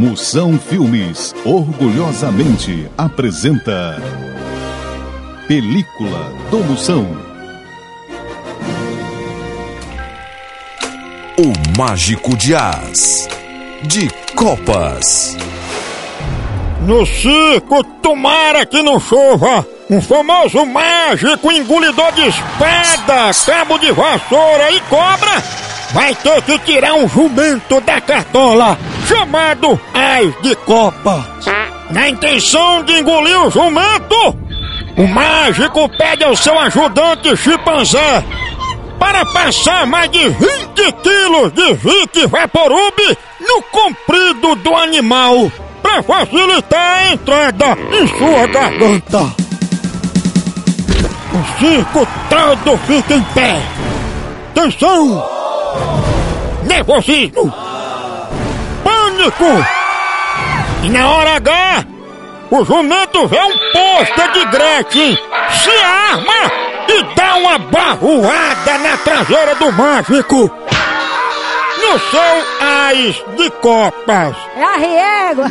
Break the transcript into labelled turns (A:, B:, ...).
A: Moção Filmes orgulhosamente apresenta Película do Moção.
B: O Mágico de As de Copas.
C: No circo, tomara que não chova. Um famoso mágico engolidor de espada, cabo de vassoura e cobra vai ter que tirar um jumento da cartola chamado Ais de Copa. Na intenção de engolir o jumento, o mágico pede ao seu ajudante chimpanzé para passar mais de 20 quilos de Vic Vaporub no comprido do animal para facilitar a entrada em sua garganta. O circo todo fica em pé. Tensão! Nervosismo! Pânico! E na hora H, o jumento vê um pôster de Gretchen, se arma e dá uma barroada na traseira do mágico. No seu ais de copas.
D: É a riego!